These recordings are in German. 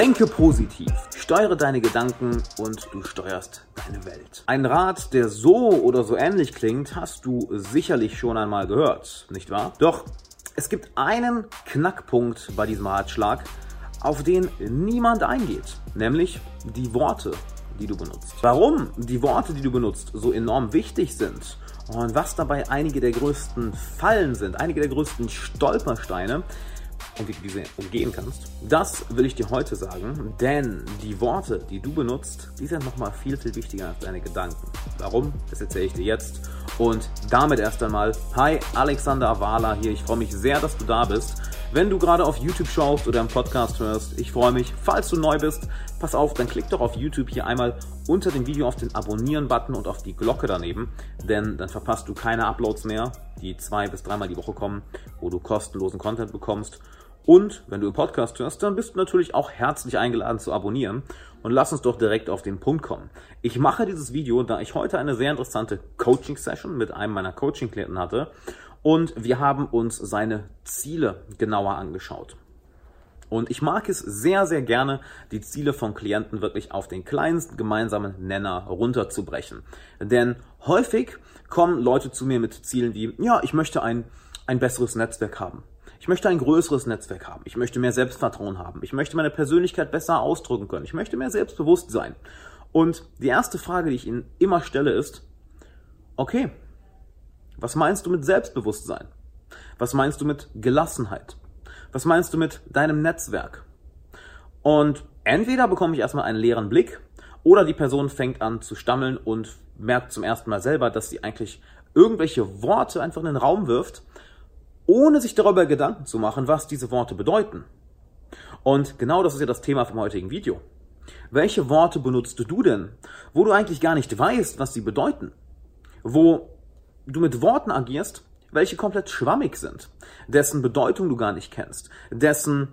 Denke positiv, steuere deine Gedanken und du steuerst deine Welt. Ein Rat, der so oder so ähnlich klingt, hast du sicherlich schon einmal gehört, nicht wahr? Doch es gibt einen Knackpunkt bei diesem Ratschlag, auf den niemand eingeht, nämlich die Worte, die du benutzt. Warum die Worte, die du benutzt, so enorm wichtig sind und was dabei einige der größten Fallen sind, einige der größten Stolpersteine, und wie du diese umgehen kannst. Das will ich dir heute sagen, denn die Worte, die du benutzt, die sind nochmal viel, viel wichtiger als deine Gedanken. Warum? Das erzähle ich dir jetzt. Und damit erst einmal, hi, Alexander Avala hier. Ich freue mich sehr, dass du da bist. Wenn du gerade auf YouTube schaust oder im Podcast hörst, ich freue mich. Falls du neu bist, pass auf, dann klick doch auf YouTube hier einmal unter dem Video auf den Abonnieren-Button und auf die Glocke daneben, denn dann verpasst du keine Uploads mehr, die zwei bis dreimal die Woche kommen, wo du kostenlosen Content bekommst. Und wenn du im Podcast hörst, dann bist du natürlich auch herzlich eingeladen zu abonnieren. Und lass uns doch direkt auf den Punkt kommen. Ich mache dieses Video, da ich heute eine sehr interessante Coaching-Session mit einem meiner Coaching-Klienten hatte. Und wir haben uns seine Ziele genauer angeschaut. Und ich mag es sehr, sehr gerne, die Ziele von Klienten wirklich auf den kleinsten gemeinsamen Nenner runterzubrechen. Denn häufig kommen Leute zu mir mit Zielen wie, ja, ich möchte ein, ein besseres Netzwerk haben. Ich möchte ein größeres Netzwerk haben. Ich möchte mehr Selbstvertrauen haben. Ich möchte meine Persönlichkeit besser ausdrücken können. Ich möchte mehr Selbstbewusstsein. Und die erste Frage, die ich Ihnen immer stelle, ist, okay, was meinst du mit Selbstbewusstsein? Was meinst du mit Gelassenheit? Was meinst du mit deinem Netzwerk? Und entweder bekomme ich erstmal einen leeren Blick oder die Person fängt an zu stammeln und merkt zum ersten Mal selber, dass sie eigentlich irgendwelche Worte einfach in den Raum wirft, ohne sich darüber Gedanken zu machen, was diese Worte bedeuten. Und genau das ist ja das Thema vom heutigen Video. Welche Worte benutzt du denn, wo du eigentlich gar nicht weißt, was sie bedeuten? Wo du mit Worten agierst, welche komplett schwammig sind, dessen Bedeutung du gar nicht kennst, dessen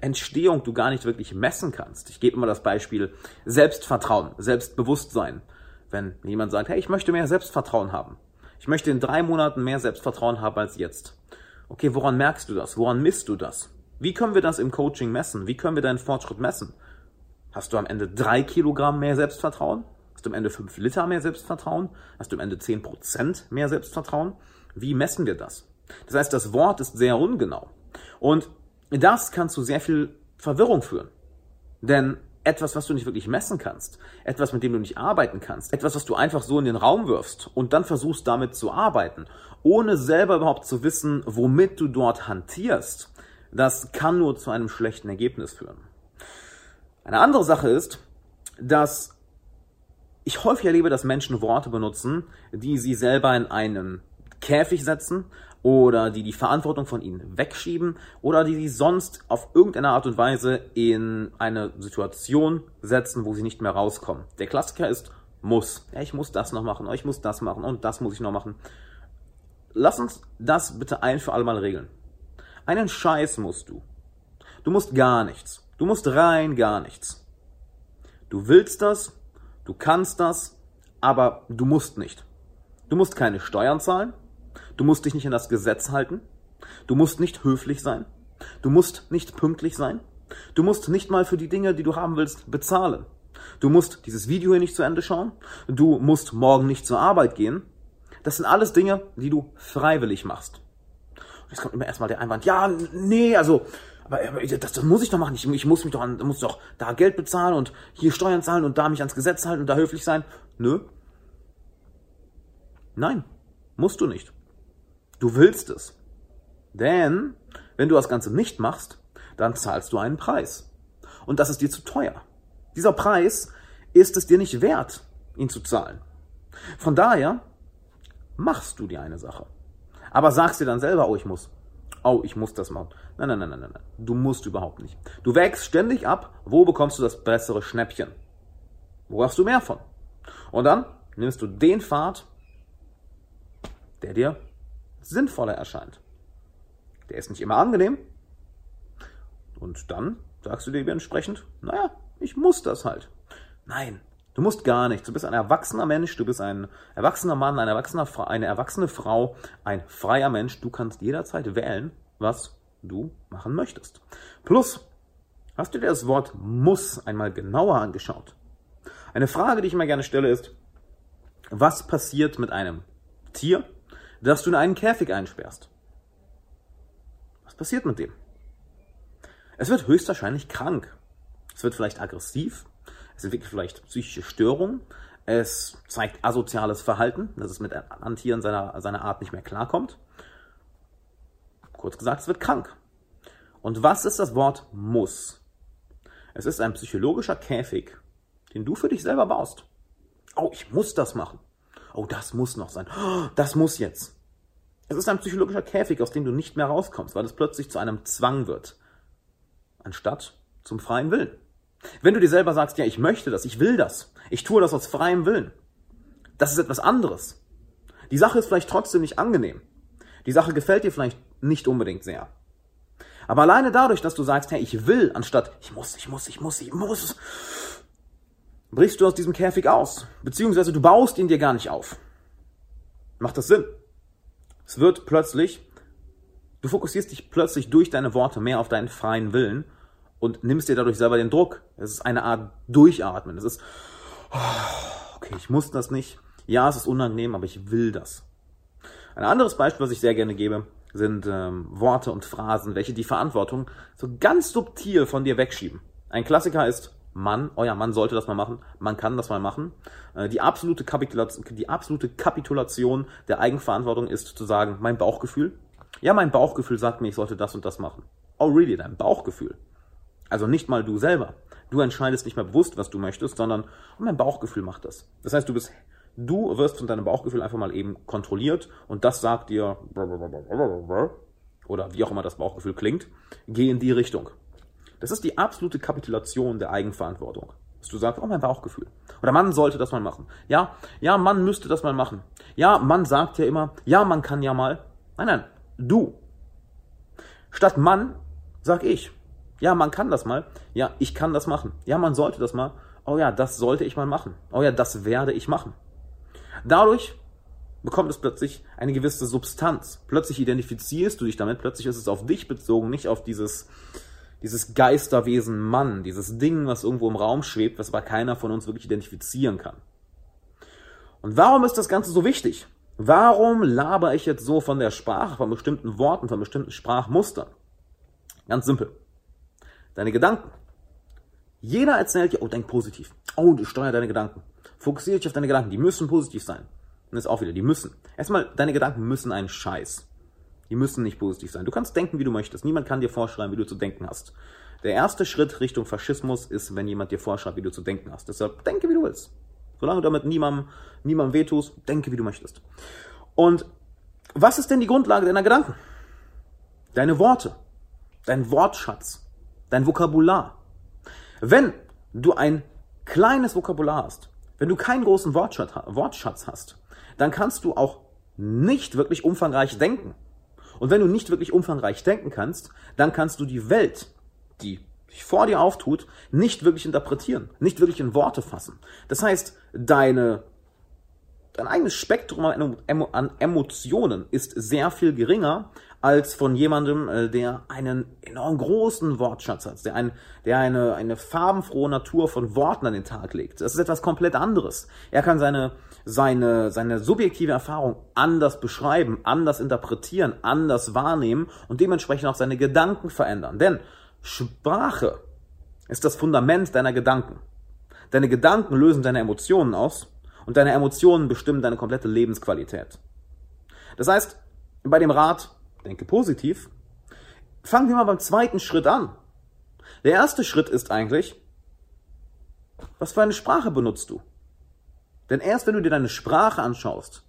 Entstehung du gar nicht wirklich messen kannst. Ich gebe mal das Beispiel Selbstvertrauen, Selbstbewusstsein. Wenn jemand sagt, hey, ich möchte mehr Selbstvertrauen haben. Ich möchte in drei Monaten mehr Selbstvertrauen haben als jetzt. Okay, woran merkst du das? Woran misst du das? Wie können wir das im Coaching messen? Wie können wir deinen Fortschritt messen? Hast du am Ende drei Kilogramm mehr Selbstvertrauen? Hast du am Ende fünf Liter mehr Selbstvertrauen? Hast du am Ende zehn Prozent mehr Selbstvertrauen? Wie messen wir das? Das heißt, das Wort ist sehr ungenau. Und das kann zu sehr viel Verwirrung führen. Denn etwas, was du nicht wirklich messen kannst, etwas, mit dem du nicht arbeiten kannst, etwas, was du einfach so in den Raum wirfst und dann versuchst damit zu arbeiten, ohne selber überhaupt zu wissen, womit du dort hantierst, das kann nur zu einem schlechten Ergebnis führen. Eine andere Sache ist, dass ich häufig erlebe, dass Menschen Worte benutzen, die sie selber in einen Käfig setzen oder die die Verantwortung von ihnen wegschieben oder die sie sonst auf irgendeine Art und Weise in eine Situation setzen, wo sie nicht mehr rauskommen. Der Klassiker ist muss. Ja, ich muss das noch machen, ich muss das machen und das muss ich noch machen. Lass uns das bitte ein für alle Mal regeln. Einen Scheiß musst du. Du musst gar nichts. Du musst rein gar nichts. Du willst das, du kannst das, aber du musst nicht. Du musst keine Steuern zahlen, Du musst dich nicht an das Gesetz halten. Du musst nicht höflich sein. Du musst nicht pünktlich sein. Du musst nicht mal für die Dinge, die du haben willst, bezahlen. Du musst dieses Video hier nicht zu Ende schauen. Du musst morgen nicht zur Arbeit gehen. Das sind alles Dinge, die du freiwillig machst. Und jetzt kommt immer erstmal der Einwand, ja, nee, also, aber, das, das muss ich doch machen. Ich, ich muss mich doch an, muss doch da Geld bezahlen und hier Steuern zahlen und da mich ans Gesetz halten und da höflich sein. Nö. Nein, musst du nicht. Du willst es. Denn wenn du das Ganze nicht machst, dann zahlst du einen Preis. Und das ist dir zu teuer. Dieser Preis ist es dir nicht wert, ihn zu zahlen. Von daher machst du dir eine Sache. Aber sagst dir dann selber, oh, ich muss. Oh, ich muss das machen. Nein, nein, nein, nein, nein. Du musst überhaupt nicht. Du wägst ständig ab, wo bekommst du das bessere Schnäppchen? Wo hast du mehr von? Und dann nimmst du den Pfad, der dir sinnvoller erscheint. Der ist nicht immer angenehm. Und dann sagst du dir entsprechend, naja, ich muss das halt. Nein, du musst gar nichts. Du bist ein erwachsener Mensch, du bist ein erwachsener Mann, eine erwachsene, eine erwachsene Frau, ein freier Mensch. Du kannst jederzeit wählen, was du machen möchtest. Plus, Hast du dir das Wort muss einmal genauer angeschaut? Eine Frage, die ich immer gerne stelle, ist, was passiert mit einem Tier, das du in einen Käfig einsperrst? Was passiert mit dem? Es wird höchstwahrscheinlich krank. Es wird vielleicht aggressiv. Es entwickelt vielleicht psychische Störungen. Es zeigt asoziales Verhalten, dass es mit anderen Tieren seiner, seiner Art nicht mehr klarkommt. Kurz gesagt, es wird krank. Und was ist das Wort muss? Es ist ein psychologischer Käfig, den du für dich selber baust. Oh, ich muss das machen. Oh, das muss noch sein. Oh, das muss jetzt. Es ist ein psychologischer Käfig, aus dem du nicht mehr rauskommst, weil es plötzlich zu einem Zwang wird, anstatt zum freien Willen. Wenn du dir selber sagst, ja, ich möchte das, ich will das, ich tue das aus freiem Willen, das ist etwas anderes. Die Sache ist vielleicht trotzdem nicht angenehm. Die Sache gefällt dir vielleicht nicht unbedingt sehr. Aber alleine dadurch, dass du sagst, hey, ich will, anstatt ich muss, ich muss, ich muss, ich muss, brichst du aus diesem Käfig aus. Beziehungsweise du baust ihn dir gar nicht auf. Macht das Sinn? Es wird plötzlich, du fokussierst dich plötzlich durch deine Worte mehr auf deinen freien Willen und nimmst dir dadurch selber den Druck. Es ist eine Art Durchatmen. Es ist, okay, ich muss das nicht. Ja, es ist unangenehm, aber ich will das. Ein anderes Beispiel, was ich sehr gerne gebe, sind ähm, Worte und Phrasen, welche die Verantwortung so ganz subtil von dir wegschieben. Ein Klassiker ist Mann, euer Mann sollte das mal machen, man kann das mal machen. Äh, die, absolute Kapitulation, die absolute Kapitulation der Eigenverantwortung ist zu sagen, mein Bauchgefühl. Ja, mein Bauchgefühl sagt mir, ich sollte das und das machen. Oh, really, dein Bauchgefühl. Also nicht mal du selber. Du entscheidest nicht mehr bewusst, was du möchtest, sondern oh, mein Bauchgefühl macht das. Das heißt, du bist Du wirst von deinem Bauchgefühl einfach mal eben kontrolliert und das sagt dir, oder wie auch immer das Bauchgefühl klingt, geh in die Richtung. Das ist die absolute Kapitulation der Eigenverantwortung. Dass du sagst, oh, mein Bauchgefühl. Oder Mann sollte das mal machen. Ja, ja, Mann müsste das mal machen. Ja, Mann sagt ja immer, ja, man kann ja mal. Nein, nein, du. Statt Mann sag ich. Ja, man kann das mal. Ja, ich kann das machen. Ja, man sollte das mal. Oh ja, das sollte ich mal machen. Oh ja, das werde ich machen. Dadurch bekommt es plötzlich eine gewisse Substanz. Plötzlich identifizierst du dich damit, plötzlich ist es auf dich bezogen, nicht auf dieses, dieses Geisterwesen Mann, dieses Ding, was irgendwo im Raum schwebt, was aber keiner von uns wirklich identifizieren kann. Und warum ist das Ganze so wichtig? Warum laber ich jetzt so von der Sprache, von bestimmten Worten, von bestimmten Sprachmustern? Ganz simpel. Deine Gedanken. Jeder erzählt dir, oh, denk positiv. Oh, du steuer deine Gedanken. Fokussiere dich auf deine Gedanken. Die müssen positiv sein. Und das auch wieder, die müssen. Erstmal, deine Gedanken müssen einen Scheiß. Die müssen nicht positiv sein. Du kannst denken, wie du möchtest. Niemand kann dir vorschreiben, wie du zu denken hast. Der erste Schritt Richtung Faschismus ist, wenn jemand dir vorschreibt, wie du zu denken hast. Deshalb denke, wie du willst. Solange du damit niemandem, niemandem wehtust, denke, wie du möchtest. Und was ist denn die Grundlage deiner Gedanken? Deine Worte, dein Wortschatz, dein Vokabular. Wenn du ein kleines Vokabular hast, wenn du keinen großen Wortschatz hast, dann kannst du auch nicht wirklich umfangreich denken. Und wenn du nicht wirklich umfangreich denken kannst, dann kannst du die Welt, die sich vor dir auftut, nicht wirklich interpretieren, nicht wirklich in Worte fassen. Das heißt, deine, dein eigenes Spektrum an Emotionen ist sehr viel geringer als von jemandem, äh, der einen enorm großen Wortschatz hat, der, ein, der eine, eine farbenfrohe Natur von Worten an den Tag legt. Das ist etwas komplett anderes. Er kann seine, seine, seine subjektive Erfahrung anders beschreiben, anders interpretieren, anders wahrnehmen und dementsprechend auch seine Gedanken verändern. Denn Sprache ist das Fundament deiner Gedanken. Deine Gedanken lösen deine Emotionen aus und deine Emotionen bestimmen deine komplette Lebensqualität. Das heißt, bei dem Rat, denke positiv. Fangen wir mal beim zweiten Schritt an. Der erste Schritt ist eigentlich, was für eine Sprache benutzt du? Denn erst wenn du dir deine Sprache anschaust,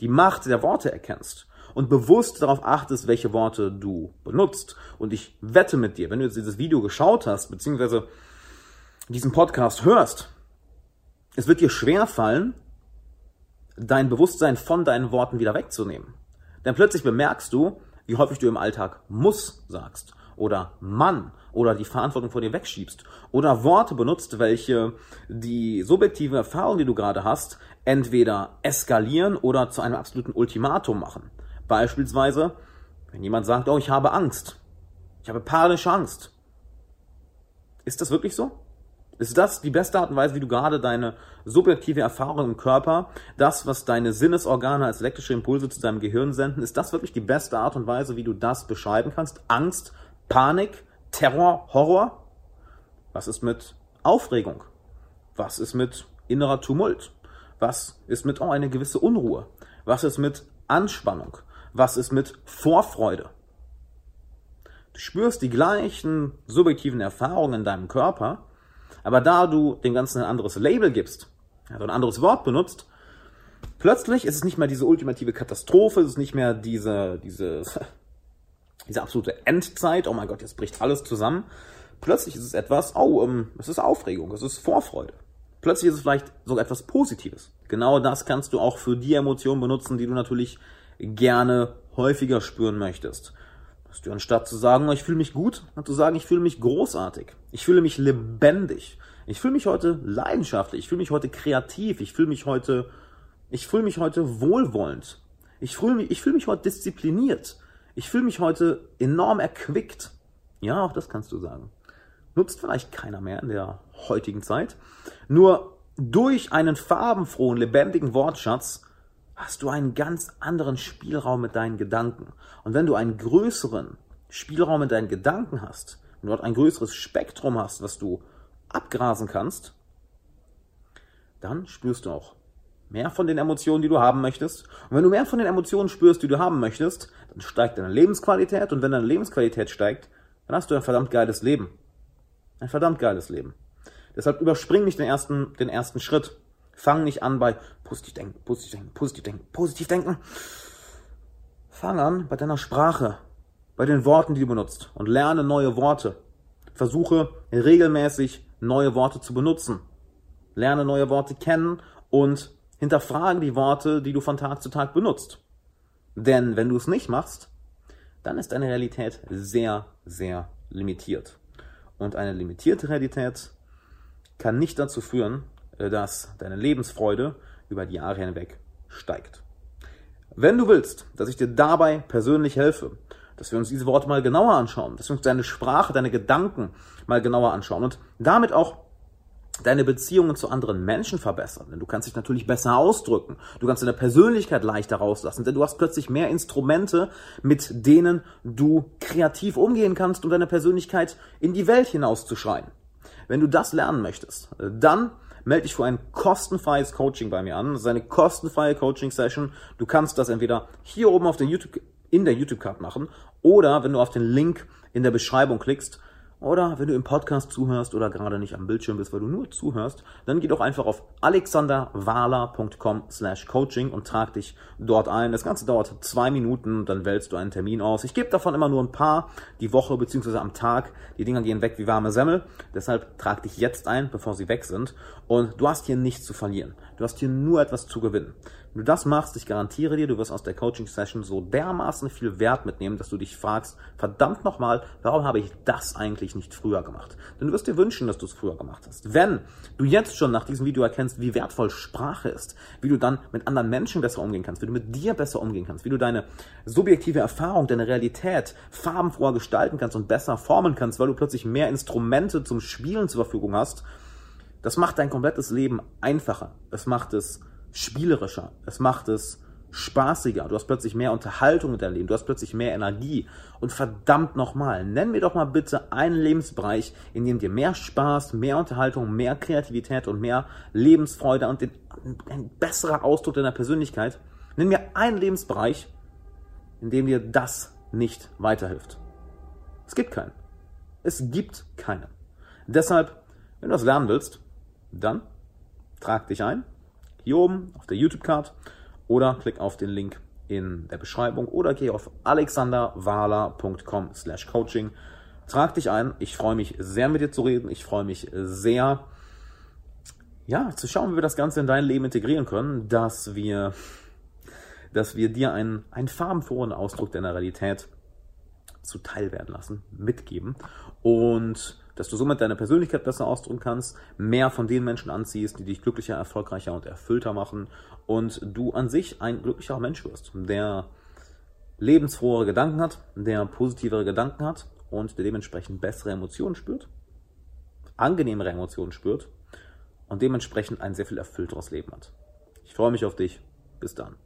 die Macht der Worte erkennst und bewusst darauf achtest, welche Worte du benutzt. Und ich wette mit dir, wenn du jetzt dieses Video geschaut hast, beziehungsweise diesen Podcast hörst, es wird dir schwer fallen, dein Bewusstsein von deinen Worten wieder wegzunehmen. Denn plötzlich bemerkst du, wie häufig du im Alltag muss sagst oder Mann oder die Verantwortung vor dir wegschiebst oder Worte benutzt, welche die subjektive Erfahrung, die du gerade hast, entweder eskalieren oder zu einem absoluten Ultimatum machen. Beispielsweise, wenn jemand sagt, oh, ich habe Angst, ich habe panische Angst. Ist das wirklich so? Ist das die beste Art und Weise, wie du gerade deine subjektive Erfahrung im Körper, das, was deine Sinnesorgane als elektrische Impulse zu deinem Gehirn senden, ist das wirklich die beste Art und Weise, wie du das beschreiben kannst? Angst, Panik, Terror, Horror? Was ist mit Aufregung? Was ist mit innerer Tumult? Was ist mit oh, eine gewisse Unruhe? Was ist mit Anspannung? Was ist mit Vorfreude? Du spürst die gleichen subjektiven Erfahrungen in deinem Körper, aber da du dem Ganzen ein anderes Label gibst, also ein anderes Wort benutzt, plötzlich ist es nicht mehr diese ultimative Katastrophe, es ist nicht mehr diese, diese, diese absolute Endzeit, oh mein Gott, jetzt bricht alles zusammen. Plötzlich ist es etwas, oh, ähm, es ist Aufregung, es ist Vorfreude. Plötzlich ist es vielleicht sogar etwas Positives. Genau das kannst du auch für die Emotionen benutzen, die du natürlich gerne häufiger spüren möchtest. Dass du anstatt zu sagen, ich fühle mich gut, zu sagen, ich fühle mich großartig. Ich fühle mich lebendig. Ich fühle mich heute leidenschaftlich. Ich fühle mich heute kreativ. Ich fühle mich heute, ich fühle mich heute wohlwollend. Ich fühle mich, ich fühle mich heute diszipliniert. Ich fühle mich heute enorm erquickt. Ja, auch das kannst du sagen. Nutzt vielleicht keiner mehr in der heutigen Zeit. Nur durch einen farbenfrohen, lebendigen Wortschatz hast du einen ganz anderen Spielraum mit deinen Gedanken. Und wenn du einen größeren Spielraum mit deinen Gedanken hast, wenn du dort ein größeres Spektrum hast, was du abgrasen kannst, dann spürst du auch mehr von den Emotionen, die du haben möchtest. Und wenn du mehr von den Emotionen spürst, die du haben möchtest, dann steigt deine Lebensqualität. Und wenn deine Lebensqualität steigt, dann hast du ein verdammt geiles Leben. Ein verdammt geiles Leben. Deshalb überspring nicht den ersten, den ersten Schritt. Fang nicht an bei positiv denken, positiv denken, positiv denken, positiv denken. Fang an bei deiner Sprache, bei den Worten, die du benutzt und lerne neue Worte. Versuche regelmäßig neue Worte zu benutzen. Lerne neue Worte kennen und hinterfrage die Worte, die du von Tag zu Tag benutzt. Denn wenn du es nicht machst, dann ist deine Realität sehr, sehr limitiert. Und eine limitierte Realität kann nicht dazu führen, dass deine Lebensfreude über die Jahre hinweg steigt. Wenn du willst, dass ich dir dabei persönlich helfe, dass wir uns diese Worte mal genauer anschauen, dass wir uns deine Sprache, deine Gedanken mal genauer anschauen und damit auch deine Beziehungen zu anderen Menschen verbessern. Denn du kannst dich natürlich besser ausdrücken. Du kannst deine Persönlichkeit leichter rauslassen, denn du hast plötzlich mehr Instrumente, mit denen du kreativ umgehen kannst, um deine Persönlichkeit in die Welt hinauszuschreien. Wenn du das lernen möchtest, dann melde dich für ein kostenfreies Coaching bei mir an. Das ist eine kostenfreie Coaching-Session. Du kannst das entweder hier oben auf den YouTube, in der YouTube-Card machen oder wenn du auf den Link in der Beschreibung klickst oder wenn du im Podcast zuhörst oder gerade nicht am Bildschirm bist, weil du nur zuhörst, dann geh doch einfach auf alexanderwahler.com slash coaching und trag dich dort ein. Das Ganze dauert zwei Minuten, dann wählst du einen Termin aus. Ich gebe davon immer nur ein paar die Woche beziehungsweise am Tag. Die Dinger gehen weg wie warme Semmel. Deshalb trag dich jetzt ein, bevor sie weg sind. Und du hast hier nichts zu verlieren. Du hast hier nur etwas zu gewinnen. Wenn du das machst, ich garantiere dir, du wirst aus der Coaching-Session so dermaßen viel Wert mitnehmen, dass du dich fragst, verdammt nochmal, warum habe ich das eigentlich nicht früher gemacht? Denn du wirst dir wünschen, dass du es früher gemacht hast. Wenn du jetzt schon nach diesem Video erkennst, wie wertvoll Sprache ist, wie du dann mit anderen Menschen besser umgehen kannst, wie du mit dir besser umgehen kannst, wie du deine subjektive Erfahrung, deine Realität farbenfroher gestalten kannst und besser formen kannst, weil du plötzlich mehr Instrumente zum Spielen zur Verfügung hast, das macht dein komplettes Leben einfacher. Es macht es spielerischer. Es macht es spaßiger. Du hast plötzlich mehr Unterhaltung in deinem Leben. Du hast plötzlich mehr Energie. Und verdammt nochmal, nenn mir doch mal bitte einen Lebensbereich, in dem dir mehr Spaß, mehr Unterhaltung, mehr Kreativität und mehr Lebensfreude und den, ein besserer Ausdruck deiner Persönlichkeit. Nenn mir einen Lebensbereich, in dem dir das nicht weiterhilft. Es gibt keinen. Es gibt keinen. Deshalb, wenn du das lernen willst, dann trag dich ein, hier oben auf der YouTube-Card oder klick auf den Link in der Beschreibung oder geh auf alexanderwahler.com slash coaching. Trag dich ein. Ich freue mich sehr mit dir zu reden. Ich freue mich sehr, ja, zu schauen, wie wir das Ganze in dein Leben integrieren können, dass wir, dass wir dir einen, einen farbenfrohen Ausdruck deiner Realität zuteil werden lassen, mitgeben und dass du somit deine Persönlichkeit besser ausdrücken kannst, mehr von den Menschen anziehst, die dich glücklicher, erfolgreicher und erfüllter machen und du an sich ein glücklicherer Mensch wirst, der lebensfrohere Gedanken hat, der positivere Gedanken hat und der dementsprechend bessere Emotionen spürt angenehmere Emotionen spürt und dementsprechend ein sehr viel erfüllteres Leben hat. Ich freue mich auf dich. Bis dann.